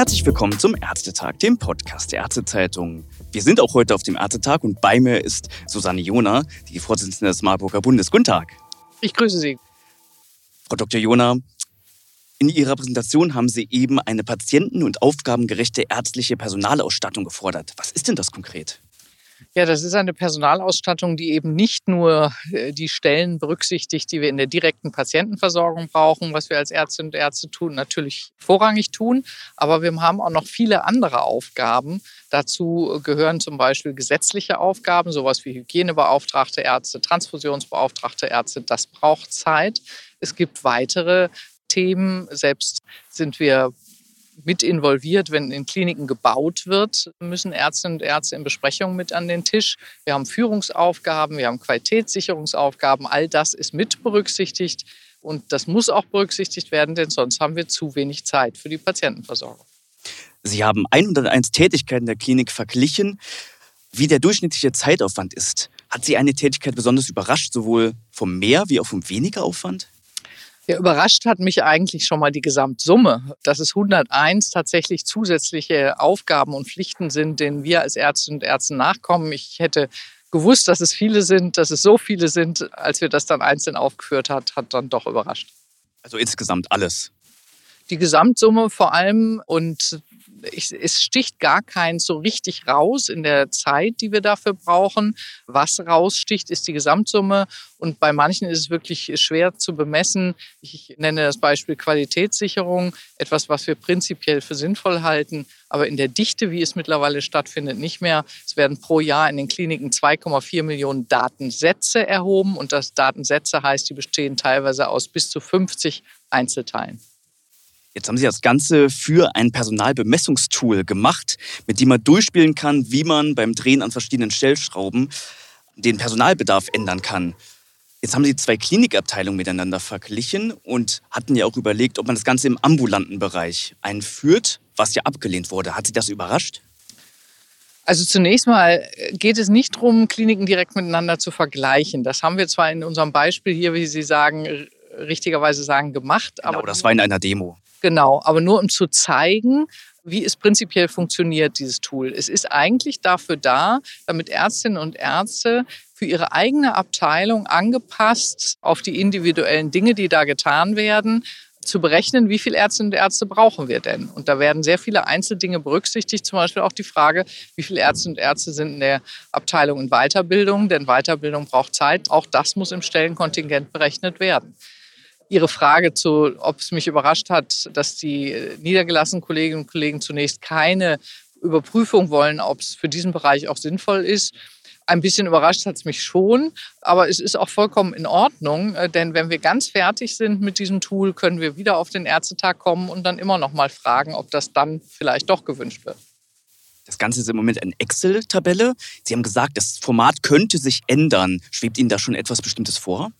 Herzlich willkommen zum Ärztetag, dem Podcast der Ärztezeitung. Wir sind auch heute auf dem Ärztetag und bei mir ist Susanne Jona, die Vorsitzende des Marburger Bundes. Guten Tag. Ich grüße Sie. Frau Dr. Jona, in Ihrer Präsentation haben Sie eben eine patienten- und aufgabengerechte ärztliche Personalausstattung gefordert. Was ist denn das konkret? Ja, das ist eine Personalausstattung, die eben nicht nur äh, die Stellen berücksichtigt, die wir in der direkten Patientenversorgung brauchen, was wir als Ärztinnen und Ärzte tun, natürlich vorrangig tun. Aber wir haben auch noch viele andere Aufgaben. Dazu gehören zum Beispiel gesetzliche Aufgaben, sowas wie Hygienebeauftragte Ärzte, Transfusionsbeauftragte Ärzte. Das braucht Zeit. Es gibt weitere Themen. Selbst sind wir mit involviert, wenn in Kliniken gebaut wird, müssen Ärztinnen und Ärzte in Besprechungen mit an den Tisch. Wir haben Führungsaufgaben, wir haben Qualitätssicherungsaufgaben, all das ist mit berücksichtigt und das muss auch berücksichtigt werden, denn sonst haben wir zu wenig Zeit für die Patientenversorgung. Sie haben 101 Tätigkeiten der Klinik verglichen. Wie der durchschnittliche Zeitaufwand ist, hat Sie eine Tätigkeit besonders überrascht, sowohl vom mehr wie auch vom weniger Aufwand? Ja, überrascht hat mich eigentlich schon mal die Gesamtsumme, dass es 101 tatsächlich zusätzliche Aufgaben und Pflichten sind, denen wir als Ärzte und Ärzte nachkommen. Ich hätte gewusst, dass es viele sind, dass es so viele sind, als wir das dann einzeln aufgeführt hat, hat dann doch überrascht. Also insgesamt alles. Die Gesamtsumme vor allem und ich, es sticht gar keins so richtig raus in der Zeit, die wir dafür brauchen. Was raussticht, ist die Gesamtsumme. Und bei manchen ist es wirklich schwer zu bemessen. Ich nenne das Beispiel Qualitätssicherung, etwas, was wir prinzipiell für sinnvoll halten, aber in der Dichte, wie es mittlerweile stattfindet, nicht mehr. Es werden pro Jahr in den Kliniken 2,4 Millionen Datensätze erhoben. Und das Datensätze heißt, die bestehen teilweise aus bis zu 50 Einzelteilen. Jetzt haben Sie das Ganze für ein Personalbemessungstool gemacht, mit dem man durchspielen kann, wie man beim Drehen an verschiedenen Stellschrauben den Personalbedarf ändern kann. Jetzt haben Sie zwei Klinikabteilungen miteinander verglichen und hatten ja auch überlegt, ob man das Ganze im ambulanten Bereich einführt, was ja abgelehnt wurde. Hat Sie das überrascht? Also zunächst mal geht es nicht darum, Kliniken direkt miteinander zu vergleichen. Das haben wir zwar in unserem Beispiel hier, wie Sie sagen, richtigerweise sagen, gemacht. Genau, aber das war in einer Demo. Genau, aber nur um zu zeigen, wie es prinzipiell funktioniert, dieses Tool. Es ist eigentlich dafür da, damit Ärztinnen und Ärzte für ihre eigene Abteilung angepasst auf die individuellen Dinge, die da getan werden, zu berechnen, wie viele Ärztinnen und Ärzte brauchen wir denn? Und da werden sehr viele Einzeldinge berücksichtigt, zum Beispiel auch die Frage, wie viele Ärztinnen und Ärzte sind in der Abteilung in Weiterbildung, denn Weiterbildung braucht Zeit. Auch das muss im Stellenkontingent berechnet werden. Ihre Frage zu, ob es mich überrascht hat, dass die niedergelassenen Kolleginnen und Kollegen zunächst keine Überprüfung wollen, ob es für diesen Bereich auch sinnvoll ist. Ein bisschen überrascht hat es mich schon, aber es ist auch vollkommen in Ordnung, äh, denn wenn wir ganz fertig sind mit diesem Tool, können wir wieder auf den Ärztetag kommen und dann immer noch mal fragen, ob das dann vielleicht doch gewünscht wird. Das Ganze ist im Moment eine Excel-Tabelle. Sie haben gesagt, das Format könnte sich ändern. Schwebt Ihnen da schon etwas Bestimmtes vor?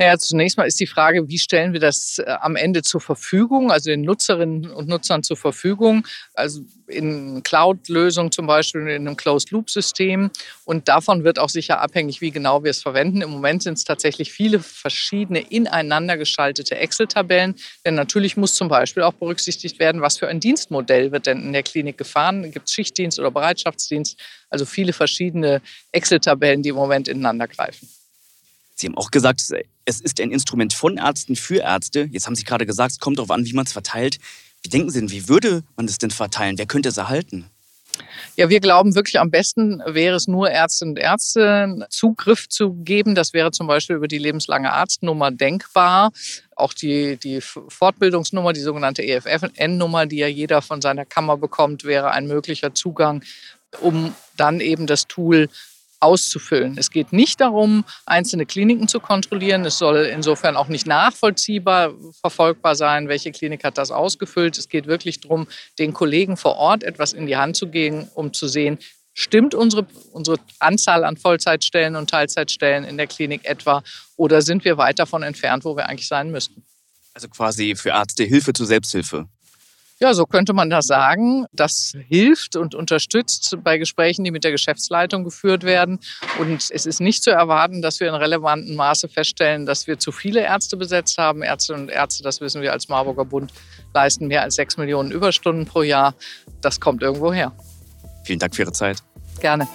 Naja, zunächst mal ist die Frage, wie stellen wir das äh, am Ende zur Verfügung, also den Nutzerinnen und Nutzern zur Verfügung, also in Cloud-Lösungen zum Beispiel, in einem Closed-Loop-System. Und davon wird auch sicher abhängig, wie genau wir es verwenden. Im Moment sind es tatsächlich viele verschiedene ineinander geschaltete Excel-Tabellen. Denn natürlich muss zum Beispiel auch berücksichtigt werden, was für ein Dienstmodell wird denn in der Klinik gefahren. Gibt es Schichtdienst oder Bereitschaftsdienst? Also viele verschiedene Excel-Tabellen, die im Moment ineinander greifen. Sie haben auch gesagt, es ist ein Instrument von Ärzten für Ärzte. Jetzt haben Sie gerade gesagt, es kommt darauf an, wie man es verteilt. Wie denken Sie denn, wie würde man es denn verteilen? Wer könnte es erhalten? Ja, wir glauben wirklich, am besten wäre es nur Ärztinnen und Ärzte Zugriff zu geben. Das wäre zum Beispiel über die lebenslange Arztnummer denkbar. Auch die, die Fortbildungsnummer, die sogenannte EFN-Nummer, die ja jeder von seiner Kammer bekommt, wäre ein möglicher Zugang, um dann eben das Tool auszufüllen. Es geht nicht darum, einzelne Kliniken zu kontrollieren. Es soll insofern auch nicht nachvollziehbar verfolgbar sein, welche Klinik hat das ausgefüllt. Es geht wirklich darum, den Kollegen vor Ort etwas in die Hand zu geben, um zu sehen, stimmt unsere, unsere Anzahl an Vollzeitstellen und Teilzeitstellen in der Klinik etwa oder sind wir weit davon entfernt, wo wir eigentlich sein müssten. Also quasi für Ärzte Hilfe zur Selbsthilfe. Ja, so könnte man das sagen. Das hilft und unterstützt bei Gesprächen, die mit der Geschäftsleitung geführt werden. Und es ist nicht zu erwarten, dass wir in relevanten Maße feststellen, dass wir zu viele Ärzte besetzt haben. Ärztinnen und Ärzte, das wissen wir als Marburger Bund, leisten mehr als sechs Millionen Überstunden pro Jahr. Das kommt irgendwo her. Vielen Dank für Ihre Zeit. Gerne.